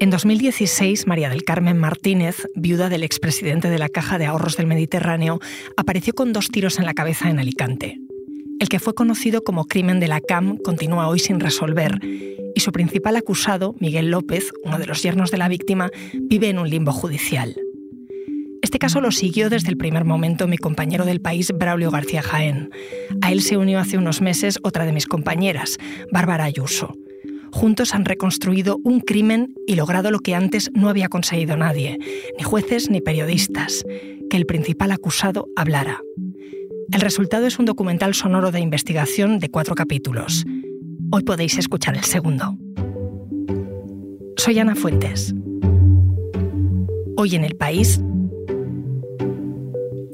En 2016, María del Carmen Martínez, viuda del expresidente de la Caja de Ahorros del Mediterráneo, apareció con dos tiros en la cabeza en Alicante. El que fue conocido como crimen de la CAM continúa hoy sin resolver y su principal acusado, Miguel López, uno de los yernos de la víctima, vive en un limbo judicial. Este caso lo siguió desde el primer momento mi compañero del país, Braulio García Jaén. A él se unió hace unos meses otra de mis compañeras, Bárbara Ayuso. Juntos han reconstruido un crimen y logrado lo que antes no había conseguido nadie, ni jueces ni periodistas, que el principal acusado hablara. El resultado es un documental sonoro de investigación de cuatro capítulos. Hoy podéis escuchar el segundo. Soy Ana Fuentes. Hoy en el país,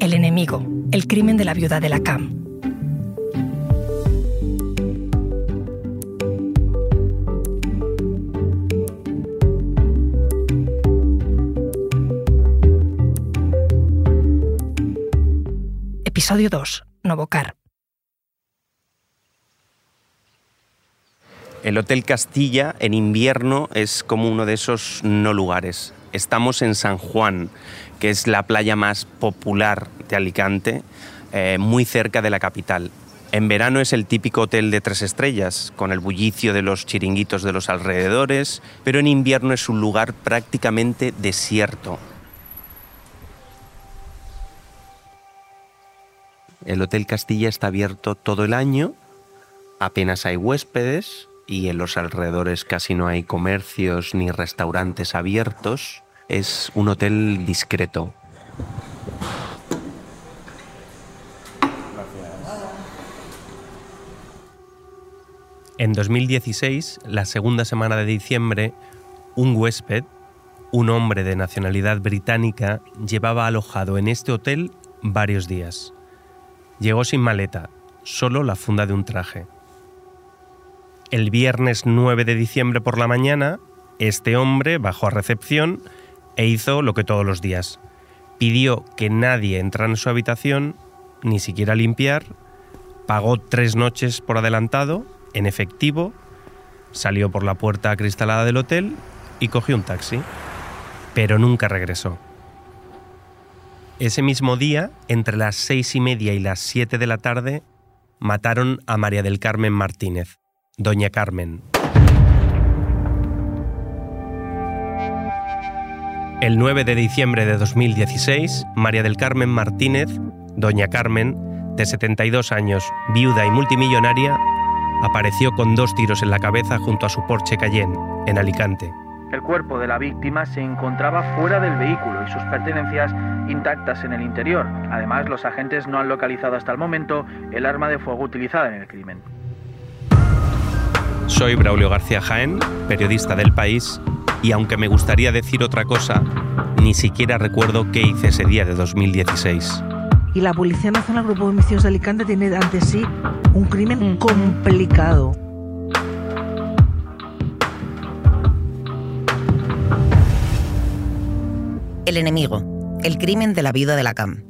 El enemigo, el crimen de la viuda de la CAM. Episodio 2. Novocar. El Hotel Castilla en invierno es como uno de esos no lugares. Estamos en San Juan, que es la playa más popular de Alicante, eh, muy cerca de la capital. En verano es el típico hotel de tres estrellas, con el bullicio de los chiringuitos de los alrededores, pero en invierno es un lugar prácticamente desierto, El Hotel Castilla está abierto todo el año, apenas hay huéspedes y en los alrededores casi no hay comercios ni restaurantes abiertos. Es un hotel discreto. En 2016, la segunda semana de diciembre, un huésped, un hombre de nacionalidad británica, llevaba alojado en este hotel varios días. Llegó sin maleta, solo la funda de un traje. El viernes 9 de diciembre por la mañana, este hombre bajó a recepción e hizo lo que todos los días. Pidió que nadie entrara en su habitación, ni siquiera limpiar, pagó tres noches por adelantado, en efectivo, salió por la puerta acristalada del hotel y cogió un taxi, pero nunca regresó. Ese mismo día, entre las seis y media y las siete de la tarde, mataron a María del Carmen Martínez, Doña Carmen. El 9 de diciembre de 2016, María del Carmen Martínez, Doña Carmen, de 72 años, viuda y multimillonaria, apareció con dos tiros en la cabeza junto a su Porsche Cayenne, en Alicante. El cuerpo de la víctima se encontraba fuera del vehículo y sus pertenencias intactas en el interior. Además, los agentes no han localizado hasta el momento el arma de fuego utilizada en el crimen. Soy Braulio García Jaén, periodista del país, y aunque me gustaría decir otra cosa, ni siquiera recuerdo qué hice ese día de 2016. Y la Policía Nacional Grupo de Homicidios de Alicante tiene ante sí un crimen complicado El enemigo, el crimen de la viuda de la CAM.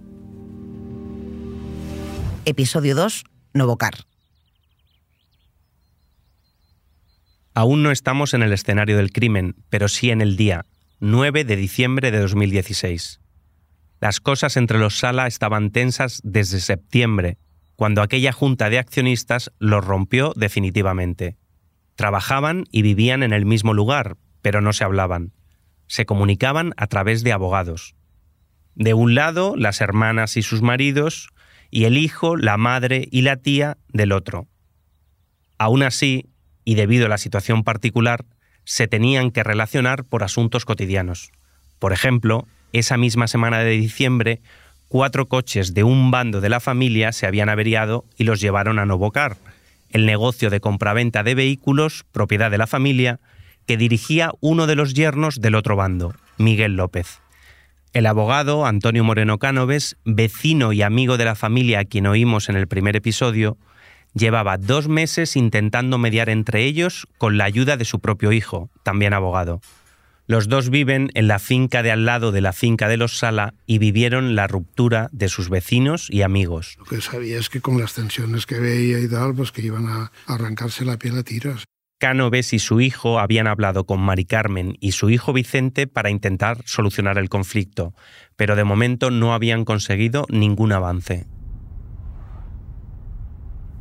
Episodio 2, Novocar. Aún no estamos en el escenario del crimen, pero sí en el día, 9 de diciembre de 2016. Las cosas entre los Sala estaban tensas desde septiembre, cuando aquella junta de accionistas los rompió definitivamente. Trabajaban y vivían en el mismo lugar, pero no se hablaban se comunicaban a través de abogados. De un lado, las hermanas y sus maridos, y el hijo, la madre y la tía del otro. Aún así, y debido a la situación particular, se tenían que relacionar por asuntos cotidianos. Por ejemplo, esa misma semana de diciembre, cuatro coches de un bando de la familia se habían averiado y los llevaron a Novocar, el negocio de compraventa de vehículos, propiedad de la familia, que dirigía uno de los yernos del otro bando, Miguel López. El abogado Antonio Moreno Cánoves, vecino y amigo de la familia a quien oímos en el primer episodio, llevaba dos meses intentando mediar entre ellos con la ayuda de su propio hijo, también abogado. Los dos viven en la finca de al lado de la finca de los Sala y vivieron la ruptura de sus vecinos y amigos. Lo que sabía es que con las tensiones que veía y tal, pues que iban a arrancarse la piel a tiros. Cánoves y su hijo habían hablado con Mari Carmen y su hijo Vicente para intentar solucionar el conflicto, pero de momento no habían conseguido ningún avance.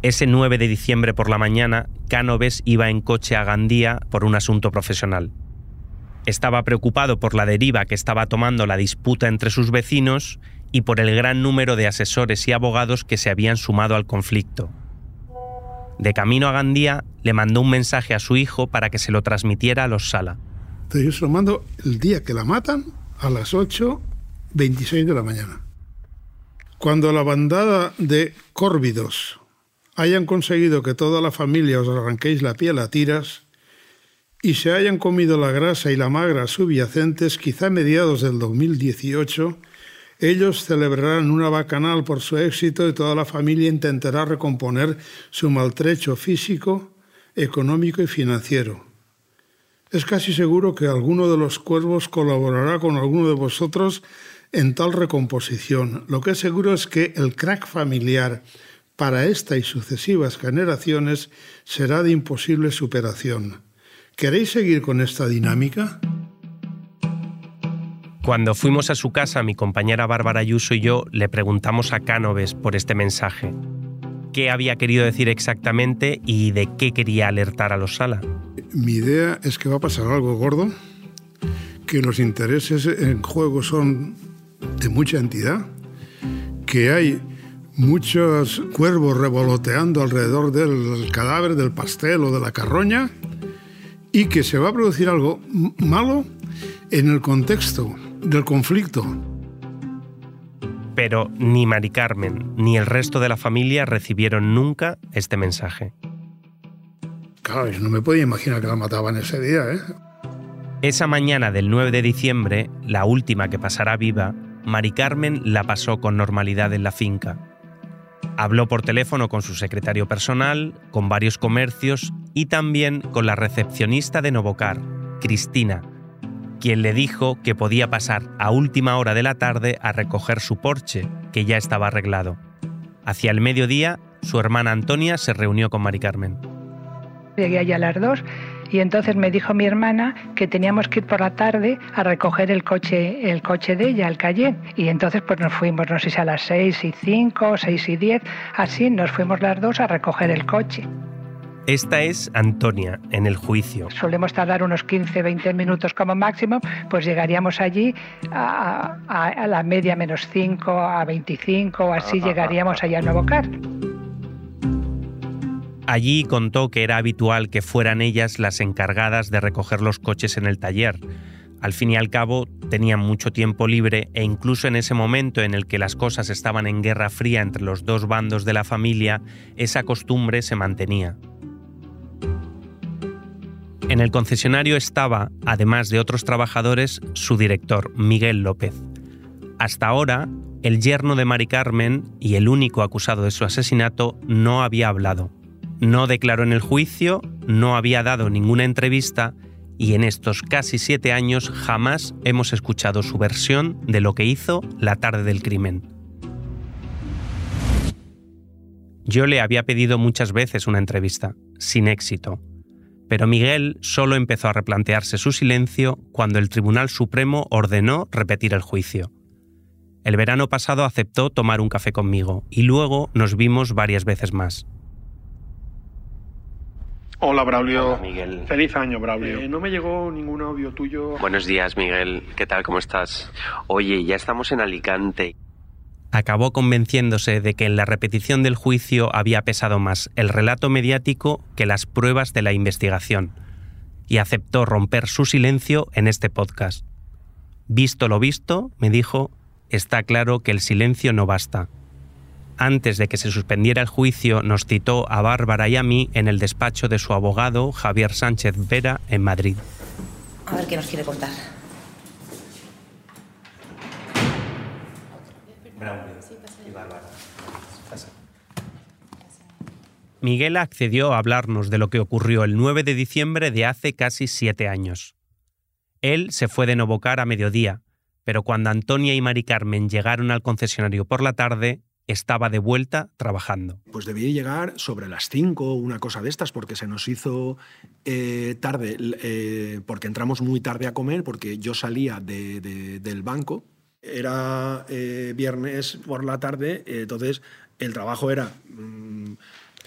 Ese 9 de diciembre por la mañana, Cánoves iba en coche a Gandía por un asunto profesional. Estaba preocupado por la deriva que estaba tomando la disputa entre sus vecinos y por el gran número de asesores y abogados que se habían sumado al conflicto. De camino a Gandía, le mandó un mensaje a su hijo para que se lo transmitiera a los Sala. Entonces yo se lo mando el día que la matan a las 8.26 de la mañana. Cuando la bandada de córvidos hayan conseguido que toda la familia os arranquéis la piel a tiras y se hayan comido la grasa y la magra subyacentes, quizá a mediados del 2018, ellos celebrarán una bacanal por su éxito y toda la familia intentará recomponer su maltrecho físico, económico y financiero. Es casi seguro que alguno de los cuervos colaborará con alguno de vosotros en tal recomposición. Lo que es seguro es que el crack familiar para esta y sucesivas generaciones será de imposible superación. ¿Queréis seguir con esta dinámica? Cuando fuimos a su casa, mi compañera Bárbara Ayuso y yo le preguntamos a Cánoves por este mensaje. ¿Qué había querido decir exactamente y de qué quería alertar a los Sala? Mi idea es que va a pasar algo gordo, que los intereses en juego son de mucha entidad, que hay muchos cuervos revoloteando alrededor del cadáver, del pastel o de la carroña, y que se va a producir algo malo en el contexto del conflicto. Pero ni Mari Carmen ni el resto de la familia recibieron nunca este mensaje. Claro, yo no me podía imaginar que la mataban ese día, ¿eh? Esa mañana del 9 de diciembre, la última que pasará viva, Mari Carmen la pasó con normalidad en la finca. Habló por teléfono con su secretario personal, con varios comercios y también con la recepcionista de Novocar, Cristina, quien le dijo que podía pasar a última hora de la tarde a recoger su porche, que ya estaba arreglado. Hacia el mediodía, su hermana Antonia se reunió con Mari Carmen. Llegué allá a las dos y entonces me dijo mi hermana que teníamos que ir por la tarde a recoger el coche, el coche de ella, el Cayenne. Y entonces pues nos fuimos, no sé si a las seis y cinco, seis y diez, así nos fuimos las dos a recoger el coche. Esta es Antonia en el juicio. Solemos tardar unos 15, 20 minutos como máximo, pues llegaríamos allí a, a, la media menos 5, a 25, así llegaríamos allá a Nuevo Car. Allí contó que era habitual que fueran ellas las encargadas de recoger los coches en el taller. Al fin y al cabo, tenían mucho tiempo libre e incluso en ese momento en el que las cosas estaban en guerra fría entre los dos bandos de la familia, esa costumbre se mantenía. En el concesionario estaba, además de otros trabajadores, su director, Miguel López. Hasta ahora, el yerno de Mari Carmen y el único acusado de su asesinato no había hablado. No declaró en el juicio, no había dado ninguna entrevista y en estos casi siete años jamás hemos escuchado su versión de lo que hizo la tarde del crimen. Yo le había pedido muchas veces una entrevista, sin éxito, pero Miguel solo empezó a replantearse su silencio cuando el Tribunal Supremo ordenó repetir el juicio. El verano pasado aceptó tomar un café conmigo y luego nos vimos varias veces más. Hola, Braulio. Hola, Miguel. Feliz año, Braulio. Eh, no me llegó ningún audio tuyo. Buenos días, Miguel. ¿Qué tal? ¿Cómo estás? Oye, ya estamos en Alicante acabó convenciéndose de que en la repetición del juicio había pesado más el relato mediático que las pruebas de la investigación, y aceptó romper su silencio en este podcast. Visto lo visto, me dijo, está claro que el silencio no basta. Antes de que se suspendiera el juicio, nos citó a Bárbara y a mí en el despacho de su abogado, Javier Sánchez Vera, en Madrid. A ver qué nos quiere contar. Miguel accedió a hablarnos de lo que ocurrió el 9 de diciembre de hace casi siete años. Él se fue de Novocar a mediodía, pero cuando Antonia y Mari Carmen llegaron al concesionario por la tarde, estaba de vuelta trabajando. Pues debí llegar sobre las 5 una cosa de estas, porque se nos hizo eh, tarde, eh, porque entramos muy tarde a comer, porque yo salía del banco. Era eh, viernes por la tarde, entonces el trabajo era mm,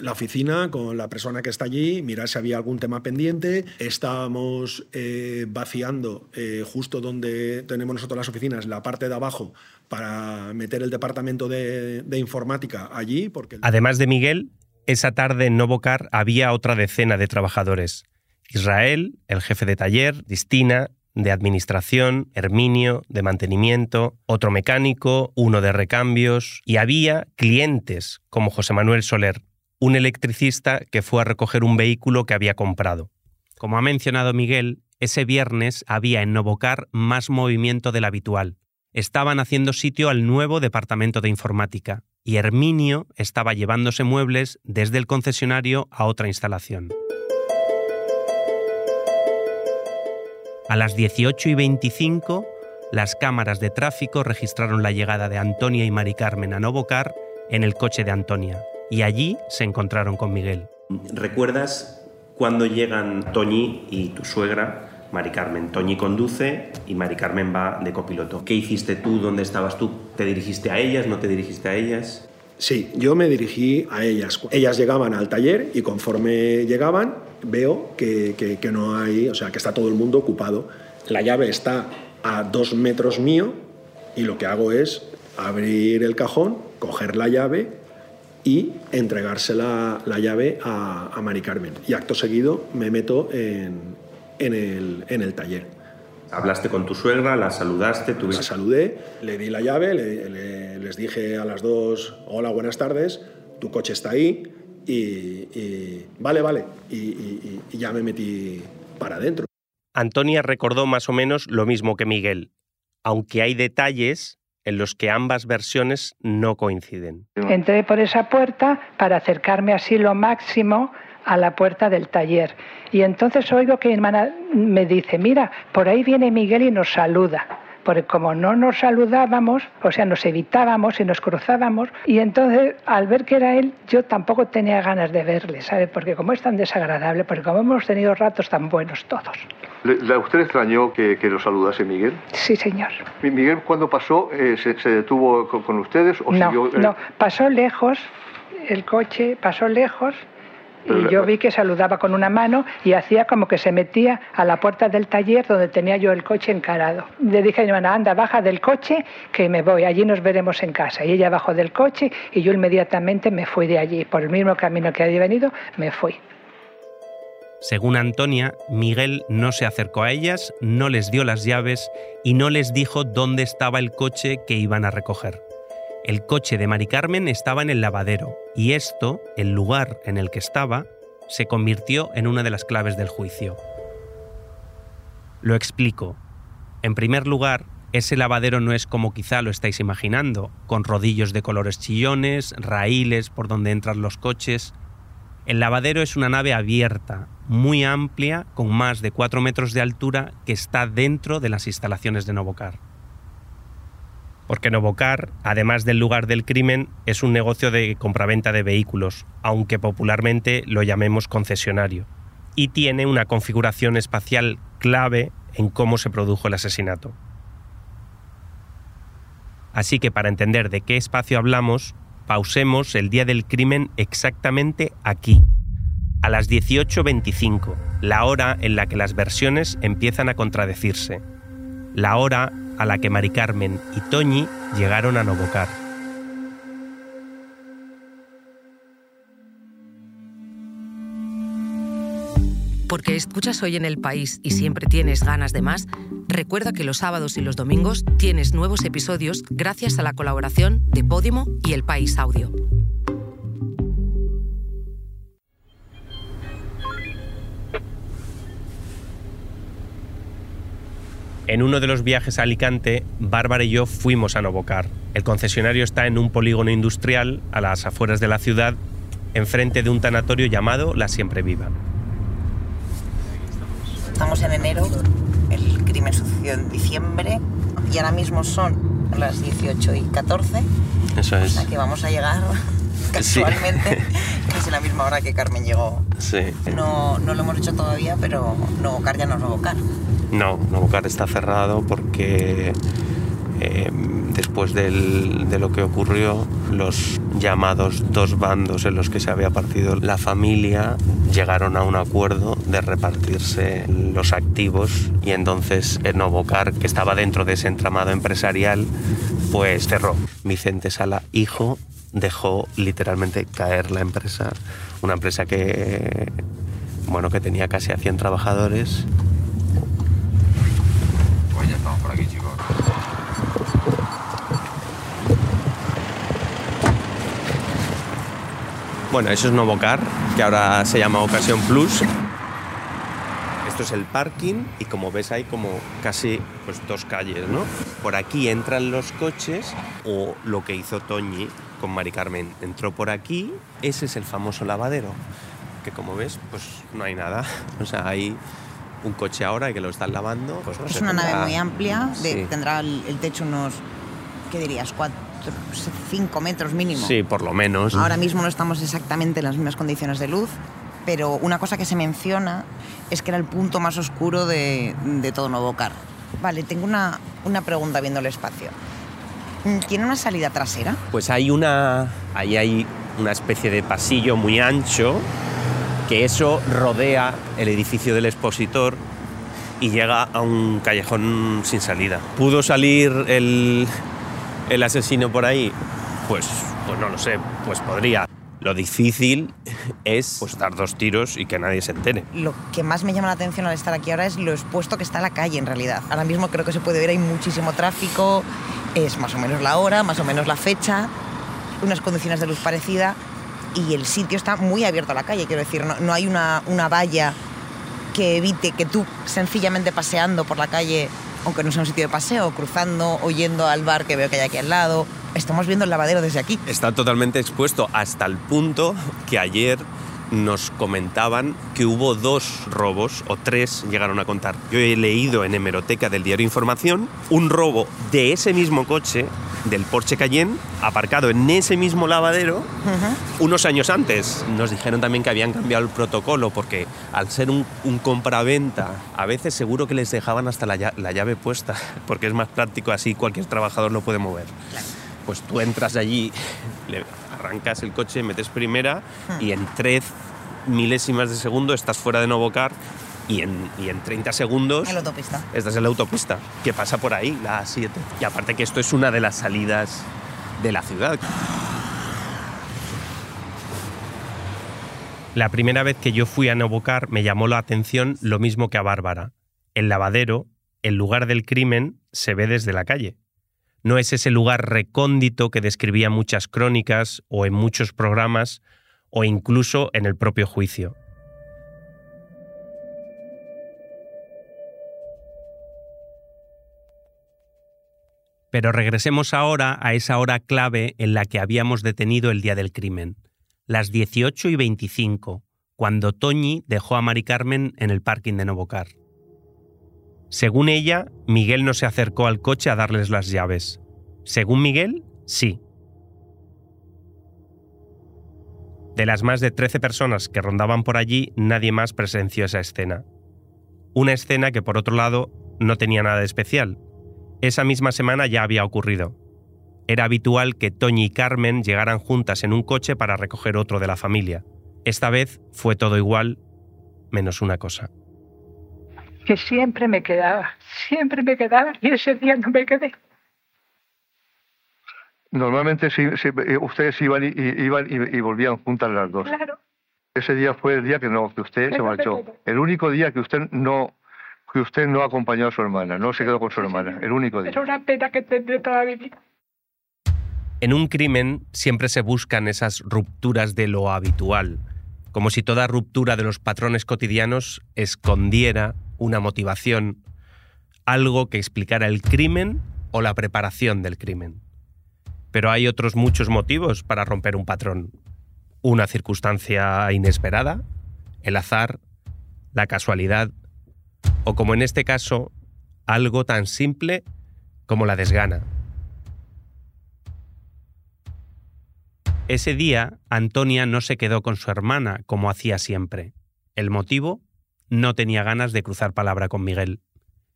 la oficina con la persona que está allí, mirar si había algún tema pendiente. Estábamos eh, vaciando eh, justo donde tenemos nosotros las oficinas, la parte de abajo, para meter el departamento de, informática allí. Porque... Además de Miguel, esa tarde en Novocar había otra decena de trabajadores. Israel, el jefe de taller, Distina, de administración, Herminio, de mantenimiento, otro mecánico, uno de recambios, y había clientes como José Manuel Soler, un electricista que fue a recoger un vehículo que había comprado. Como ha mencionado Miguel, ese viernes había en Novocar más movimiento del habitual. Estaban haciendo sitio al nuevo departamento de informática y Herminio estaba llevándose muebles desde el concesionario a otra instalación. A las 18 y 25, las cámaras de tráfico registraron la llegada de Antonia y Mari Carmen a Novocar en el coche de Antonia y allí se encontraron con Miguel. ¿Recuerdas cuando llegan Toñi y tu suegra, Mari Carmen? Toñi conduce y Mari Carmen va de copiloto. ¿Qué hiciste tú? ¿Dónde estabas tú? ¿Te dirigiste a ellas? ¿No te dirigiste a ellas? Sí, yo me dirigí a ellas. Ellas llegaban al taller y conforme llegaban veo que, que, no hay, o sea, que está todo el mundo ocupado. La llave está a dos metros mío y lo que hago es abrir el cajón, coger la llave y entregarse la, llave a, a, Mari Carmen. Y acto seguido me meto en, el, taller. ¿Hablaste con tu suegra? ¿La saludaste? La saludé, le di la llave, les dije a las dos, hola, buenas tardes, tu coche está ahí y, vale, vale, y, y ya me metí para adentro. Antonia recordó más o menos lo mismo que Miguel, aunque hay detalles en los que ambas versiones no coinciden. Entré por esa puerta para acercarme así lo máximo a la puerta del taller. Y entonces oigo que mi hermana me dice, mira, por ahí viene Miguel y nos saluda porque como no nos saludábamos, o sea, nos evitábamos y nos cruzábamos, y entonces al ver que era él, yo tampoco tenía ganas de verle, ¿sabe? Porque como es tan desagradable, porque como hemos tenido ratos tan buenos todos. ¿A usted extrañó que, lo saludase Miguel? Sí, señor. ¿Miguel cuando pasó eh, se, detuvo con, ustedes? O no, eh? no, pasó lejos, el coche pasó lejos y yo vi que saludaba con una mano y hacía como que se metía a la puerta del taller donde tenía yo el coche encarado. Le dije a mi hermana, anda, baja del coche que me voy, allí nos veremos en casa. Y ella bajó del coche y yo inmediatamente me fui de allí. Por el mismo camino que había venido, me fui. Según Antonia, Miguel no se acercó a ellas, no les dio las llaves y no les dijo dónde estaba el coche que iban a recoger. El coche de Mari Carmen estaba en el lavadero y esto, el lugar en el que estaba, se convirtió en una de las claves del juicio. Lo explico. En primer lugar, ese lavadero no es como quizá lo estáis imaginando, con rodillos de colores chillones, raíles por donde entran los coches. El lavadero es una nave abierta, muy amplia, con más de 4 metros de altura, que está dentro de las instalaciones de Novocar porque Novocar, además del lugar del crimen, es un negocio de compraventa de vehículos, aunque popularmente lo llamemos concesionario, y tiene una configuración espacial clave en cómo se produjo el asesinato. Así que para entender de qué espacio hablamos, pausemos el día del crimen exactamente aquí, a las 18.25, la hora en la que las versiones empiezan a contradecirse, la hora a la que Mari Carmen y Toñi llegaron a Novocar. Porque escuchas hoy en el país y siempre tienes ganas de más, recuerda que los sábados y los domingos tienes nuevos episodios gracias a la colaboración de Podimo y El País Audio. En uno de los viajes a Alicante, Bárbara y yo fuimos a Novocar. El concesionario está en un polígono industrial a las afueras de la ciudad, enfrente de un tanatorio llamado La Siempre Viva. Estamos en enero, el crimen sucedió en diciembre y ahora mismo son las 18 y 14. Eso es. O sea que vamos a llegar casualmente casi a la misma hora que Carmen llegó. Sí. No, no lo hemos hecho todavía, pero Novocar ya no es Novocar. No, Novocar está cerrado porque eh, después de lo que ocurrió, los llamados dos bandos en los que se había partido la familia llegaron a un acuerdo de repartirse los activos y entonces Novocar, que estaba dentro de ese entramado empresarial, pues cerró. Vicente Sala, hijo, dejó literalmente caer la empresa, una empresa que, bueno, que tenía casi a 100 trabajadores Pues. Bueno, eso es Novocar, que ahora se llama Ocasión Plus. Esto es el parking y como ves hay como casi pues, dos calles, ¿no? Por aquí entran los coches o lo que hizo Toñi con Mari Carmen. Entró por aquí, ese es el famoso lavadero, que como ves pues no hay nada. O sea, hay un coche ahora que lo están lavando. Pues no Es una nave muy amplia, de- Sí. tendrá el, el techo unos, ¿qué dirías? Cuatro, cinco metros mínimo. Sí, por lo menos. Ahora mismo no estamos exactamente en las mismas condiciones de luz, pero una cosa que se menciona es que era el punto más oscuro de, de todo Novocar. Vale, tengo una, una pregunta viendo el espacio. ¿Tiene una salida trasera? Pues hay una. Ahí hay una especie de pasillo muy ancho que eso rodea el edificio del expositor y llega a un callejón sin salida. ¿Pudo salir el, el asesino por ahí? Pues, pues no lo sé, pues podría. Lo difícil es pues, dar dos tiros y que nadie se entere. Lo que más me llama la atención al estar aquí ahora es lo expuesto que está la calle en realidad. Ahora mismo creo que se puede ver, hay muchísimo tráfico, es más o menos la hora, más o menos la fecha, unas condiciones de luz parecida y el sitio está muy abierto a la calle, quiero decir, no, no hay una, una valla que evite que tú sencillamente paseando por la calle, aunque no sea un sitio de paseo, cruzando o yendo al bar que veo que hay aquí al lado, estamos viendo el lavadero desde aquí. Está totalmente expuesto hasta el punto que ayer nos comentaban que hubo dos robos, o tres llegaron a contar. Yo he leído en hemeroteca del diario Información un robo de ese mismo coche, del Porsche Cayenne, aparcado en ese mismo lavadero unos años antes. Nos dijeron también que habían cambiado el protocolo porque al ser un, un compraventa, a veces seguro que les dejaban hasta la, la llave puesta, porque es más práctico así, cualquier trabajador lo puede mover. Pues tú entras allí, le arrancas el coche, metes primera y en tres milésimas de segundo estás fuera de Novocar y en, y en 30 segundos En la autopista. estás en la autopista, que pasa por ahí, la A7. Y aparte que esto es una de las salidas de la ciudad. La primera vez que yo fui a Novocar me llamó la atención lo mismo que a Bárbara. El lavadero, el lugar del crimen, se ve desde la calle. No es ese lugar recóndito que describía muchas crónicas o en muchos programas o incluso en el propio juicio. Pero regresemos ahora a esa hora clave en la que habíamos detenido el día del crimen, las 18 y 25, cuando Toñi dejó a Mari Carmen en el parking de Novocar. Según ella, Miguel no se acercó al coche a darles las llaves. Según Miguel, sí. De las más de 13 personas que rondaban por allí, nadie más presenció esa escena. Una escena que, por otro lado, no tenía nada especial. Esa misma semana ya había ocurrido. Era habitual que Toñi y Carmen llegaran juntas en un coche para recoger otro de la familia. Esta vez fue todo igual, menos una cosa. Que siempre me quedaba, siempre me quedaba y ese día no me quedé. Normalmente sí, eh, ustedes iban, y, iban y, y volvían juntas las dos. Claro. Ese día fue el día que no, que usted se marchó. El único día que usted no, que usted no acompañó a su hermana, no se quedó con su hermana. El único día. Es una pena que tendré toda mi vida. En un crimen siempre se buscan esas rupturas de lo habitual, como si toda ruptura de los patrones cotidianos escondiera una motivación, algo que explicara el crimen o la preparación del crimen. Pero hay otros muchos motivos para romper un patrón. Una circunstancia inesperada, el azar, la casualidad, o como en este caso, algo tan simple como la desgana. Ese día, Antonia no se quedó con su hermana como hacía siempre. El motivo, no tenía ganas de cruzar palabra con Miguel.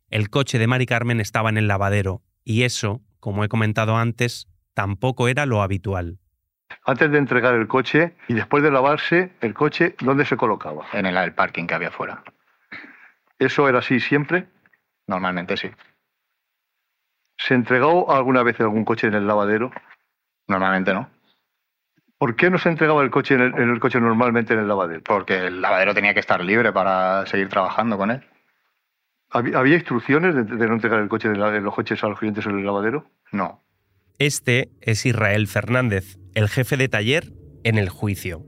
El coche de Mari Carmen estaba en el lavadero, y eso, como he comentado antes, tampoco era lo habitual. Antes de entregar el coche y después de lavarse, el coche, ¿dónde se colocaba? En el, el parking que había fuera. ¿Eso era así siempre? Normalmente sí. ¿Se entregó alguna vez algún coche en el lavadero? Normalmente no. ¿Por qué no se entregaba el coche en el, en el coche normalmente en el lavadero? Porque el lavadero tenía que estar libre para seguir trabajando con él. ¿Había, había instrucciones de, de no entregar el coche de, la- de los coches a los clientes en el lavadero? No. Este es Israel Fernández, el jefe de taller en el juicio.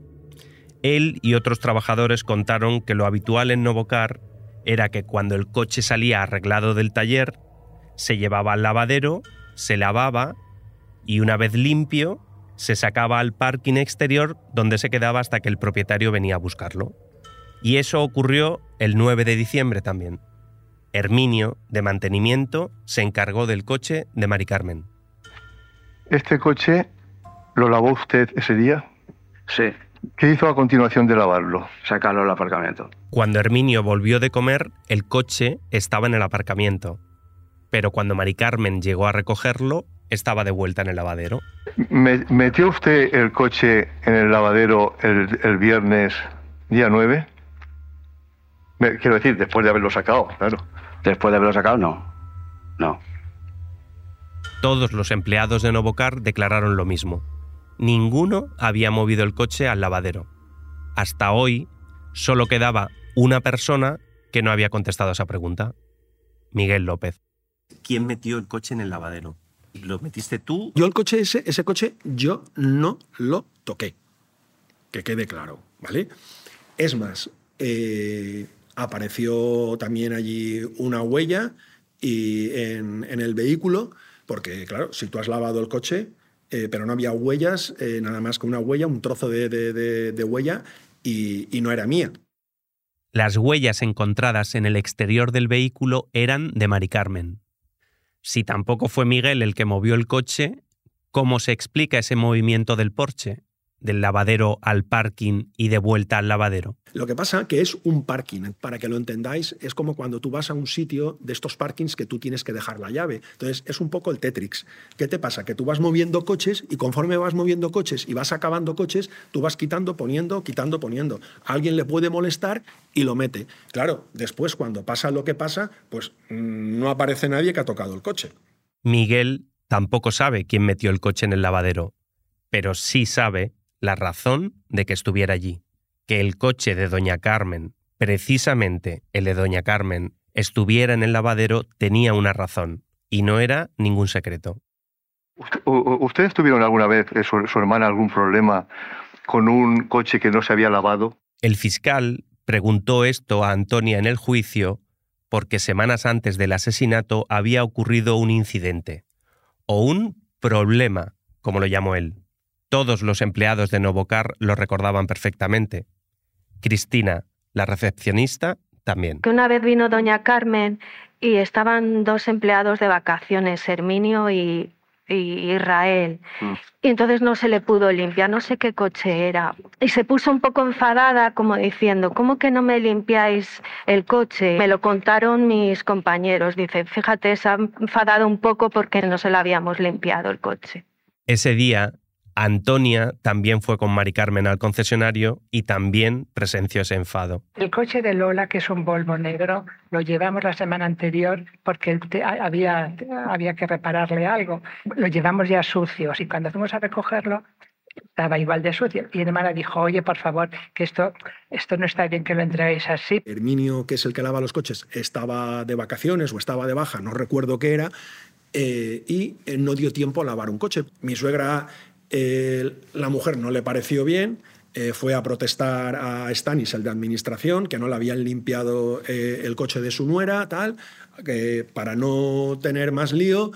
Él y otros trabajadores contaron que lo habitual en Novocar era que cuando el coche salía arreglado del taller, se llevaba al lavadero, se lavaba y una vez limpio, se sacaba al parking exterior donde se quedaba hasta que el propietario venía a buscarlo. Y eso ocurrió el 9 de diciembre también. Herminio, de mantenimiento, se encargó del coche de Mari Carmen. ¿Este coche lo lavó usted ese día? Sí. ¿Qué hizo a continuación de lavarlo? Sacarlo al aparcamiento. Cuando Herminio volvió de comer, el coche estaba en el aparcamiento. Pero cuando Mari Carmen llegó a recogerlo, estaba de vuelta en el lavadero. Me- ¿Metió usted el coche en el lavadero el, el viernes día 9? Me- quiero decir, después de haberlo sacado, claro. Después de haberlo sacado, no. No. Todos los empleados de Novocar declararon lo mismo. Ninguno había movido el coche al lavadero. Hasta hoy, solo quedaba una persona que no había contestado a esa pregunta. Miguel López. ¿Quién metió el coche en el lavadero? ¿Lo metiste tú? Yo el coche ese, ese coche, yo no lo toqué. Que quede claro, ¿vale? Es más, eh, apareció también allí una huella y en, en el vehículo, porque claro, si tú has lavado el coche, eh, pero no había huellas, eh, nada más que una huella, un trozo de, de- de- de huella, y, y no era mía. Las huellas encontradas en el exterior del vehículo eran de Mari Carmen. Si tampoco fue Miguel el que movió el coche, ¿cómo se explica ese movimiento del Porsche? Del lavadero al parking y de vuelta al lavadero. Lo que pasa que es un parking, para que lo entendáis, es como cuando tú vas a un sitio de estos parkings que tú tienes que dejar la llave. Entonces es un poco el Tetrix. ¿Qué te pasa? Que tú vas moviendo coches y conforme vas moviendo coches y vas acabando coches, tú vas quitando, poniendo, quitando, poniendo. A alguien le puede molestar y lo mete. Claro, después cuando pasa lo que pasa, pues mm, no aparece nadie que ha tocado el coche. Miguel tampoco sabe quién metió el coche en el lavadero, pero sí sabe la razón de que estuviera allí. Que el coche de Doña Carmen, precisamente el de Doña Carmen, estuviera en el lavadero tenía una razón, y no era ningún secreto. ¿Ustedes tuvieron alguna vez, eh, su, su hermana, algún problema con un coche que no se había lavado? El fiscal preguntó esto a Antonia en el juicio porque semanas antes del asesinato había ocurrido un incidente, o un problema, como lo llamó él. Todos los empleados de Novocar lo recordaban perfectamente. Cristina, la recepcionista, también. que una vez vino doña Carmen y estaban dos empleados de vacaciones, Herminio y, y Israel. Y entonces no se le pudo limpiar, no sé qué coche era. Y se puso un poco enfadada, como diciendo, ¿cómo que no me limpiáis el coche? Me lo contaron mis compañeros. Dice, fíjate, se ha enfadado un poco porque no se lo habíamos limpiado el coche. Ese día, Antonia también fue con Mari Carmen al concesionario y también presenció ese enfado. El coche de Lola, que es un Volvo negro, lo llevamos la semana anterior porque te- había, había que repararle algo. Lo llevamos ya sucios y cuando fuimos a recogerlo estaba igual de sucio. Y mi hermana dijo, oye, por favor, que esto, esto no está bien que lo entreguéis así. Herminio, que es el que lava los coches, estaba de vacaciones o estaba de baja, no recuerdo qué era, eh, y eh, no dio tiempo a lavar un coche. Mi suegra, eh, la mujer no le pareció bien, eh, fue a protestar a Stanis, el de administración, que no le habían limpiado eh, el coche de su nuera, tal, que para no tener más lío,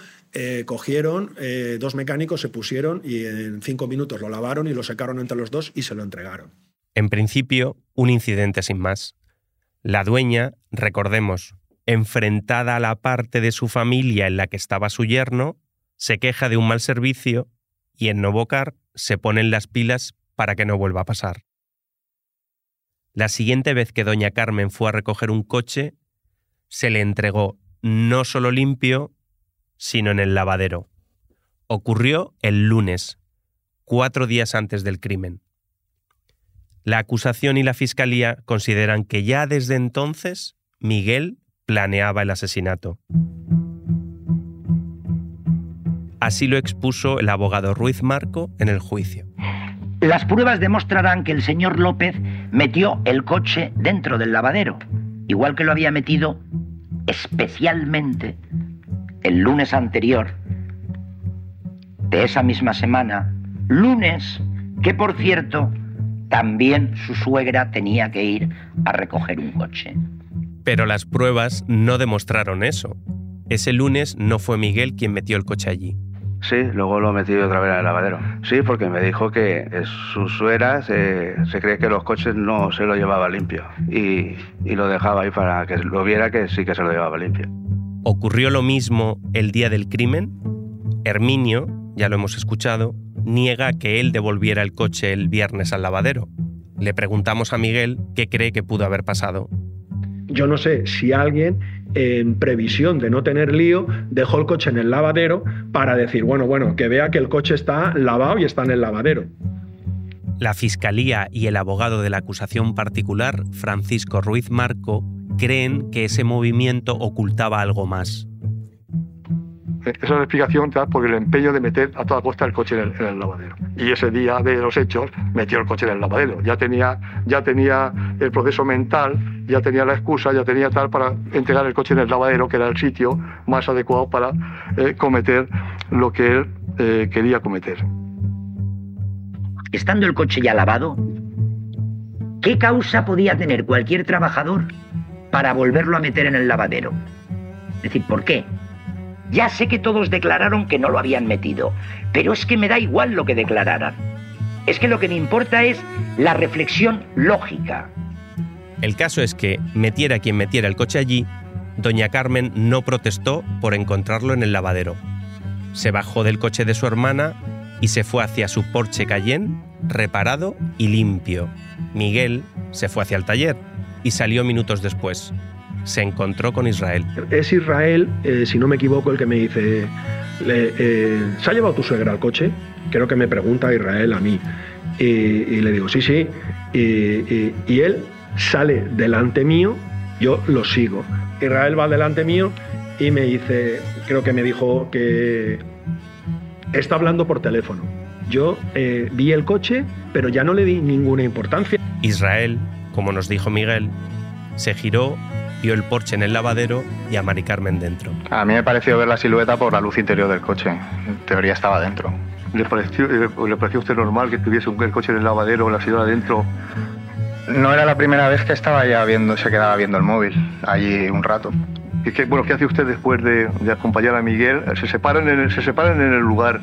cogieron, dos mecánicos se pusieron y en cinco minutos lo lavaron y lo secaron entre los dos y se lo entregaron. En principio, un incidente sin más. La dueña, recordemos, enfrentada a la parte de su familia en la que estaba su yerno, se queja de un mal servicio y en Novocar se ponen las pilas para que no vuelva a pasar. La siguiente vez que doña Carmen fue a recoger un coche, se le entregó no solo limpio, sino en el lavadero. Ocurrió el lunes, cuatro días antes del crimen. La acusación y la fiscalía consideran que ya desde entonces Miguel planeaba el asesinato. Así lo expuso el abogado Ruiz Marco en el juicio. Las pruebas demostrarán que el señor López metió el coche dentro del lavadero, igual que lo había metido especialmente el lunes anterior de esa misma semana, lunes que por cierto también su suegra tenía que ir a recoger un coche. Pero las pruebas no demostraron eso. Ese lunes no fue Miguel quien metió el coche allí. Sí, luego lo metí otra vez el lavadero. Sí, porque me dijo que su suegra se, cree que los coches no se lo llevaba limpio y, y lo dejaba ahí para que lo viera que sí que se lo llevaba limpio. ¿Ocurrió lo mismo el día del crimen? Herminio, ya lo hemos escuchado, niega que él devolviera el coche el viernes al lavadero. Le preguntamos a Miguel qué cree que pudo haber pasado. Yo no sé si alguien en previsión de no tener lío, dejó el coche en el lavadero para decir, bueno, bueno, que vea que el coche está lavado y está en el lavadero. La Fiscalía y el abogado de la acusación particular, Francisco Ruiz Marco, creen que ese movimiento ocultaba algo más. Esa es la explicación por el empeño de meter a toda costa el coche en el, lavadero. Y ese día de los hechos metió el coche en el lavadero. Ya tenía, ya tenía el proceso mental, ya tenía la excusa, ya tenía tal para entregar el coche en el lavadero, que era el sitio más adecuado para eh, cometer lo que él eh, quería cometer. Estando el coche ya lavado, ¿qué causa podía tener cualquier trabajador para volverlo a meter en el lavadero? Es decir, ¿por qué? Ya sé que todos declararon que no lo habían metido, pero es que me da igual lo que declararan. Es que lo que me importa es la reflexión lógica. El caso es que, metiera quien metiera el coche allí, doña Carmen no protestó por encontrarlo en el lavadero. Se bajó del coche de su hermana y se fue hacia su Porsche Cayenne, reparado y limpio. Miguel se fue hacia el taller y salió minutos después se encontró con Israel. Es Israel, eh, si no me equivoco, el que me dice, eh, ¿se ha llevado tu suegra al coche? Creo que me pregunta Israel a mí. Y, le digo, sí, sí. Y, él sale delante mío, yo lo sigo. Israel va delante mío y me dice, creo que me dijo que está hablando por teléfono. Yo eh, vi el coche, pero ya no le di ninguna importancia. Israel, como nos dijo Miguel, se giró vio el Porsche en el lavadero y a Mari Carmen dentro. A mí me pareció ver la silueta por la luz interior del coche. En teoría estaba dentro. ¿Le pareció, le, pareció a usted normal que tuviese un, el coche en el lavadero o la señora dentro? No era la primera vez que estaba ya viendo, se quedaba viendo el móvil allí un rato. ¿Y qué, bueno, ¿qué hace usted después de, acompañar a Miguel? ¿Se separan en el, se separan en el lugar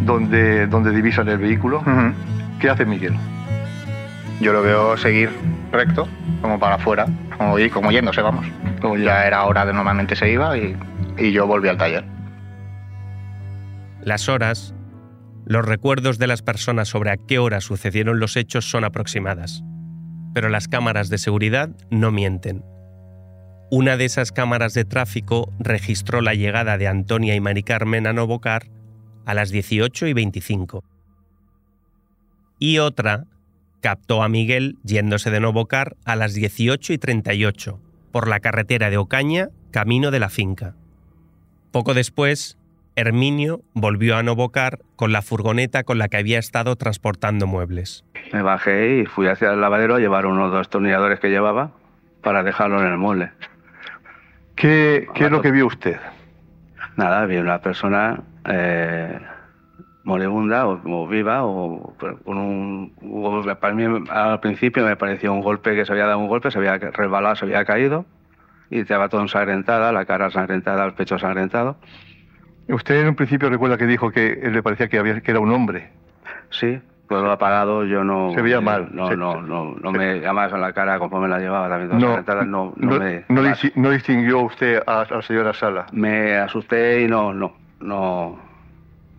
donde, donde divisan el vehículo? ¿Qué hace Miguel? Yo lo veo seguir recto, como para afuera, como, como yéndose, vamos. Como ya era hora de normalmente se iba y, y yo volví al taller. Las horas, los recuerdos de las personas sobre a qué hora sucedieron los hechos son aproximadas, pero las cámaras de seguridad no mienten. Una de esas cámaras de tráfico registró la llegada de Antonia y Mari Carmen a Novocar a las 18 y 25. Y otra captó a Miguel yéndose de Novocar a las 18 y 38 por la carretera de Ocaña, camino de la finca. Poco después, Herminio volvió a Novocar con la furgoneta con la que había estado transportando muebles. Me bajé y fui hacia el lavadero a llevar unos dos tornilladores que llevaba para dejarlo en el mueble. ¿Qué, es lo que vio usted? Nada, vi una persona eh, moribunda o, viva o con un para mí al principio me pareció un golpe que se había dado un golpe se había resbalado se había caído y estaba todo ensangrentada la cara ensangrentada el pecho ensangrentado usted en un principio recuerda que dijo que le parecía que había que era un hombre. Sí todo apagado yo no se veía mal. no no no no me llamaba a la cara conforme la llevaba también no, no, no, me no, distinguió usted a, a la señora Sala. Me asusté y no no no.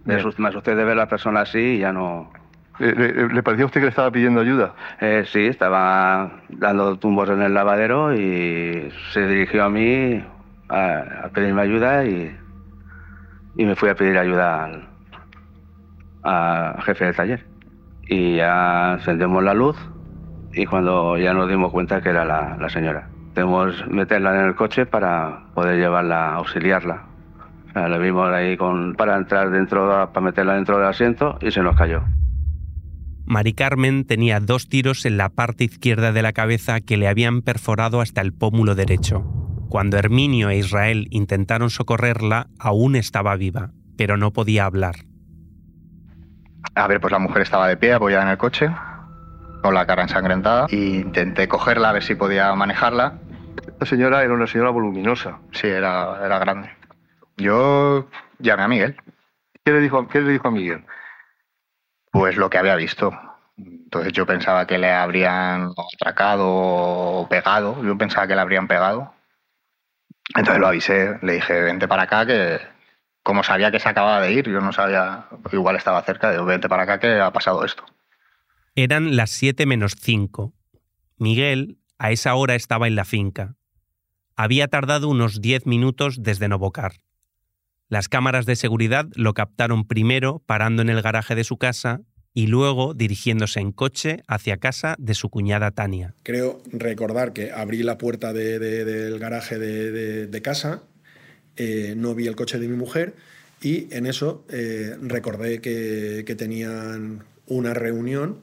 Me asusté, de ver a la persona así y ya no... ¿Le, parecía a usted que le estaba pidiendo ayuda? Eh, sí, estaba dando tumbos en el lavadero y se dirigió a mí a, pedirme ayuda y, y, me fui a pedir ayuda al, al jefe del taller. Y ya encendemos la luz y cuando ya nos dimos cuenta que era la, la señora. Tenemos meterla en el coche para poder llevarla, auxiliarla. La vimos ahí con, para entrar dentro, para meterla dentro del asiento y se nos cayó. Mari Carmen tenía dos tiros en la parte izquierda de la cabeza que le habían perforado hasta el pómulo derecho. Cuando Herminio e Israel intentaron socorrerla, aún estaba viva, pero no podía hablar. A ver, pues la mujer estaba de pie, apoyada en el coche, con la cara ensangrentada, e intenté cogerla a ver si podía manejarla. La señora era una señora voluminosa. Sí, era, era grande. Yo llamé a Miguel. ¿Qué le dijo, qué le dijo a Miguel? Pues lo que había visto. Entonces yo pensaba que le habrían atracado o pegado. Yo pensaba que le habrían pegado. Entonces lo avisé, le dije, vente para acá, que como sabía que se acababa de ir, yo no sabía, igual estaba cerca, digo, vente para acá, que ha pasado esto. Eran las 7 menos 5. Miguel a esa hora estaba en la finca. Había tardado unos 10 minutos desde Novocar. Las cámaras de seguridad lo captaron primero parando en el garaje de su casa y luego dirigiéndose en coche hacia casa de su cuñada Tania. Creo recordar que abrí la puerta del garaje de, casa, eh, no vi el coche de mi mujer y en eso eh, recordé que, tenían una reunión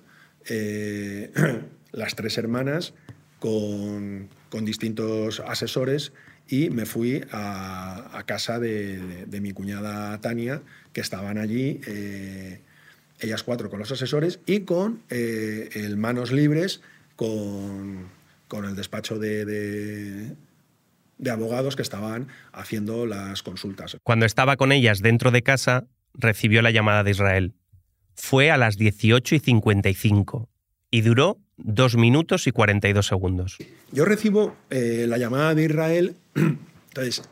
eh, las tres hermanas con, con distintos asesores y me fui a, casa de, mi cuñada Tania, que estaban allí, ellas cuatro con los asesores y con eh, el manos libres con, el despacho de, de, abogados que estaban haciendo las consultas. Cuando estaba con ellas dentro de casa, recibió la llamada de Israel. Fue a las 18 y 55 y duró dos minutos y 42 segundos. Yo recibo eh, la llamada de Israel, entonces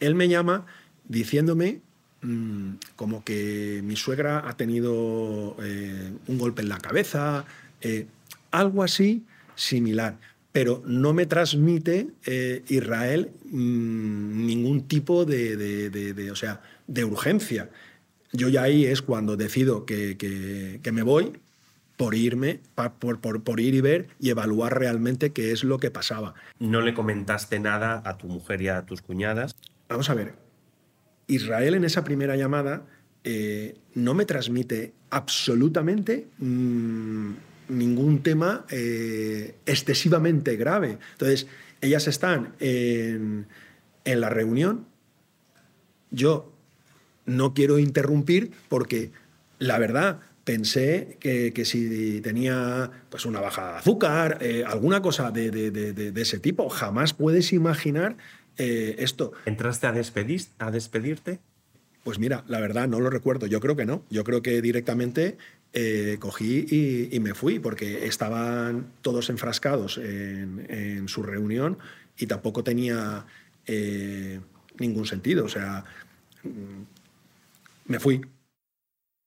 él me llama diciéndome mm, como que mi suegra ha tenido eh, un golpe en la cabeza, eh, algo así similar, pero no me transmite Israel mm, ningún tipo de, o sea, de urgencia. Yo ya ahí es cuando decido que, que me voy, por irme, por, por, ir y ver y evaluar realmente qué es lo que pasaba. ¿No le comentaste nada a tu mujer y a tus cuñadas? Vamos a ver, Israel en esa primera llamada eh, no me transmite absolutamente mm, ningún tema eh, excesivamente grave. Entonces, ellas están en, la reunión, yo no quiero interrumpir porque la verdad pensé que, si tenía pues una baja de azúcar, eh, alguna cosa de, ese tipo, jamás puedes imaginar eh, esto. ¿Entraste a, despedir, a despedirte? Pues mira, la verdad no lo recuerdo, yo creo que no, yo creo que directamente eh, cogí y, me fui, porque estaban todos enfrascados en, su reunión y tampoco tenía ningún sentido, o sea, mm, me fui.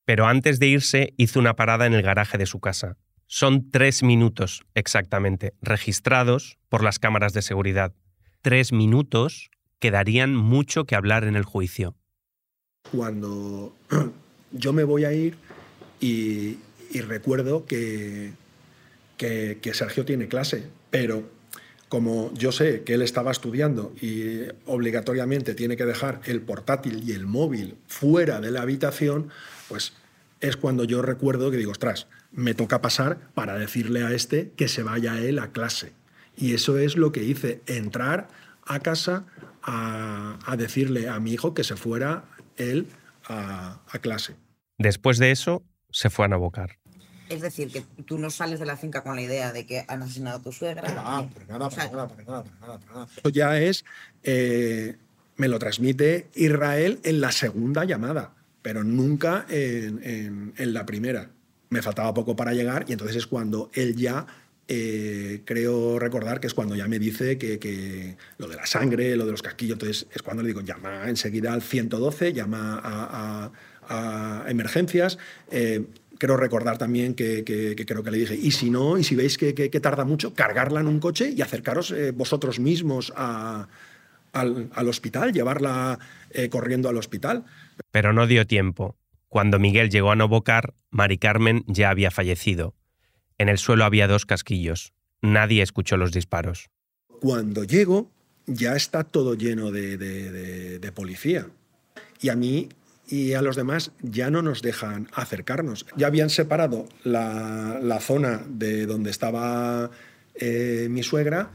Pero antes de irse hizo una parada en el garaje de su casa. Son tres minutos exactamente, registrados por las cámaras de seguridad. Tres minutos que darían mucho que hablar en el juicio. Cuando yo me voy a ir y, recuerdo que, que, que Sergio tiene clase, pero como yo sé que él estaba estudiando y obligatoriamente tiene que dejar el portátil y el móvil fuera de la habitación, pues es cuando yo recuerdo que digo, ostras, me toca pasar para decirle a este que se vaya él a clase. Y eso es lo que hice, entrar a casa a, decirle a mi hijo que se fuera él a, clase. Después de eso, se fue a Navocar. Es decir, que tú no sales de la finca con la idea de que han asesinado a tu suegra. Nada, para nada, para nada, nada, nada. Eso ya es, eh, me lo transmite Israel en la segunda llamada pero nunca en, la primera. Me faltaba poco para llegar y entonces es cuando él ya, eh, creo recordar que es cuando ya me dice que, lo de la sangre, lo de los casquillos, entonces es cuando le digo, llama enseguida al 112, llama a, emergencias. Eh, Creo recordar también que, creo que le dije, y si no, y si veis que, tarda mucho, cargarla en un coche y acercaros eh, vosotros mismos al, hospital, llevarla eh, corriendo al hospital. Pero no dio tiempo. Cuando Miguel llegó a Novocar, Mari Carmen ya había fallecido. En el suelo había dos casquillos. Nadie escuchó los disparos. Cuando llego, ya está todo lleno de policía. Y a mí y a los demás ya no nos dejan acercarnos. Ya habían separado la, zona de donde estaba eh, mi suegra.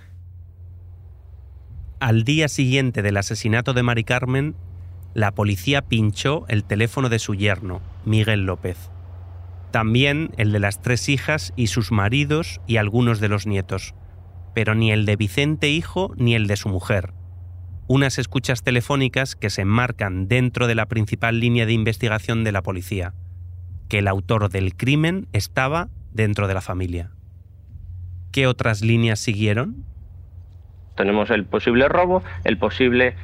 Al día siguiente del asesinato de Mari Carmen, la policía pinchó el teléfono de su yerno, Miguel López. También el de las tres hijas y sus maridos y algunos de los nietos, pero ni el de Vicente hijo ni el de su mujer, unas escuchas telefónicas que se enmarcan dentro de la principal línea de investigación de la policía, que el autor del crimen estaba dentro de la familia. ¿Qué otras líneas siguieron? Tenemos el posible robo, el posible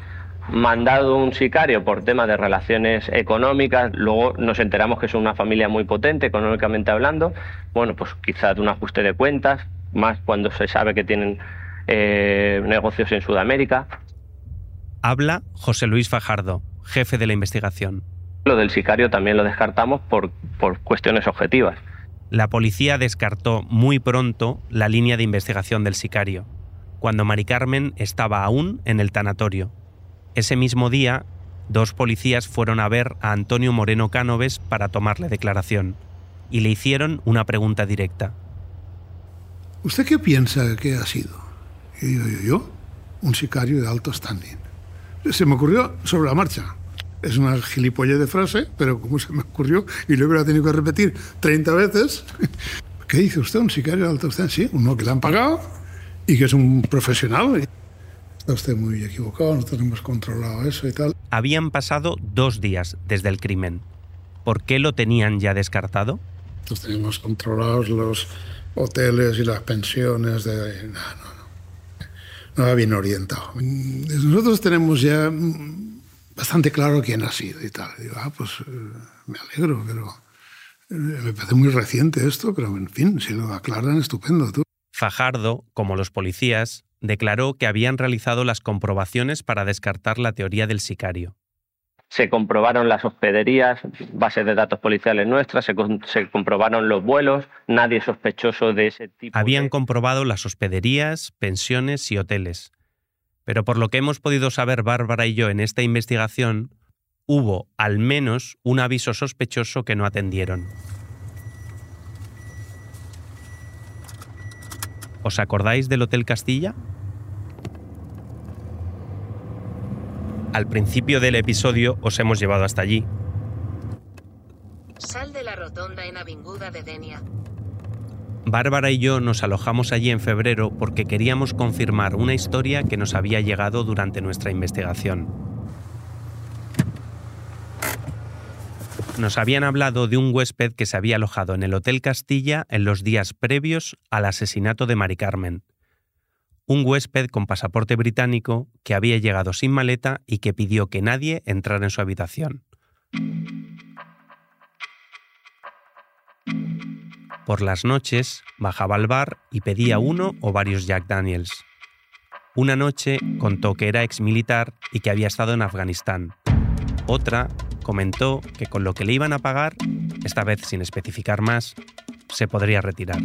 mandado un sicario por tema de relaciones económicas, luego nos enteramos que es una familia muy potente económicamente hablando, bueno, pues quizás un ajuste de cuentas, más cuando se sabe que tienen eh, negocios en Sudamérica. Habla José Luis Fajardo, jefe de la investigación. Lo del sicario también lo descartamos por, por cuestiones objetivas. La policía descartó muy pronto la línea de investigación del sicario, cuando Mari Carmen estaba aún en el tanatorio. Ese mismo día, dos policías fueron a ver a Antonio Moreno Cánoves para tomarle declaración y le hicieron una pregunta directa. ¿Usted qué piensa que ha sido? Y yo, yo, yo, un sicario de alto standing se me ocurrió sobre la marcha. Es una gilipollez de frase, pero como se me ocurrió y lo hubiera tenido que repetir 30 veces, ¿qué dice usted? ¿Un sicario de alta usted? Sí, uno que le han pagado y que es un profesional. Está usted muy equivocado, nosotros hemos controlado eso y tal. Habían pasado dos días desde el crimen. ¿Por qué lo tenían ya descartado? Nosotros tenemos controlados los hoteles y las pensiones de... No, no, no va bien orientado. Nosotros tenemos ya bastante claro quién ha sido y tal. Digo, ah, pues eh, me alegro, pero eh, me parece muy reciente esto, pero en fin, si lo aclaran, estupendo. ¿tú? Fajardo, como los policías, declaró que habían realizado las comprobaciones para descartar la teoría del sicario se comprobaron las hospederías, bases de datos policiales nuestras, se, comprobaron los vuelos, nadie sospechoso de ese tipo. Habían comprobado las hospederías, pensiones y hoteles. Pero por lo que hemos podido saber Bárbara y yo en esta investigación, hubo al menos un aviso sospechoso que no atendieron. ¿Os acordáis del Hotel Castilla? Al principio del episodio os hemos llevado hasta allí. Sal de la rotonda en Avinguda de Denia. Bárbara y yo nos alojamos allí en febrero porque queríamos confirmar una historia que nos había llegado durante nuestra investigación. Nos habían hablado de un huésped que se había alojado en el Hotel Castilla en los días previos al asesinato de Mari Carmen un huésped con pasaporte británico que había llegado sin maleta y que pidió que nadie entrara en su habitación. Por las noches bajaba al bar y pedía uno o varios Jack Daniels. Una noche contó que era exmilitar y que había estado en Afganistán. Otra comentó que con lo que le iban a pagar, esta vez sin especificar más, se podría retirar.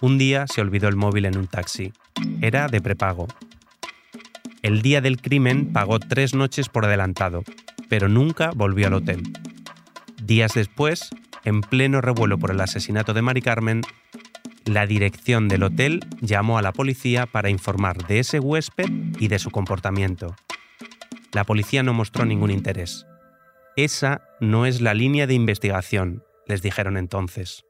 Un día se olvidó el móvil en un taxi. Era de prepago. El día del crimen pagó tres noches por adelantado, pero nunca volvió al hotel. Días después, en pleno revuelo por el asesinato de Mari Carmen, la dirección del hotel llamó a la policía para informar de ese huésped y de su comportamiento. La policía no mostró ningún interés. Esa no es la línea de investigación, les dijeron entonces.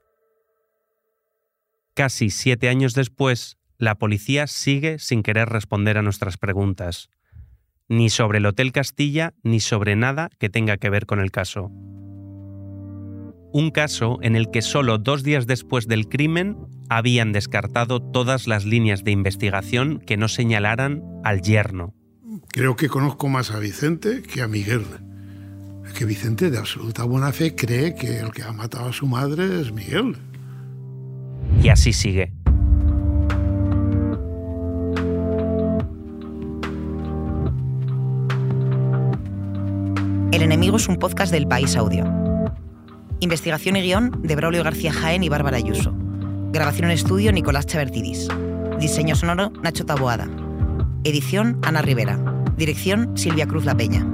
Casi siete años después, la policía sigue sin querer responder a nuestras preguntas, ni sobre el Hotel Castilla, ni sobre nada que tenga que ver con el caso. Un caso en el que solo dos días después del crimen habían descartado todas las líneas de investigación que no señalaran al yerno. Creo que conozco más a Vicente que a Miguel. Que Vicente de absoluta buena fe cree que el que ha matado a su madre es Miguel. Y así sigue. El enemigo es un podcast del País Audio. Investigación y guion de Braulio García Jaén y Bárbara Ayuso. Grabación en estudio Nicolás Chavertidis. Diseño sonoro Nacho Taboada. Edición Ana Rivera. Dirección Silvia Cruz La Peña.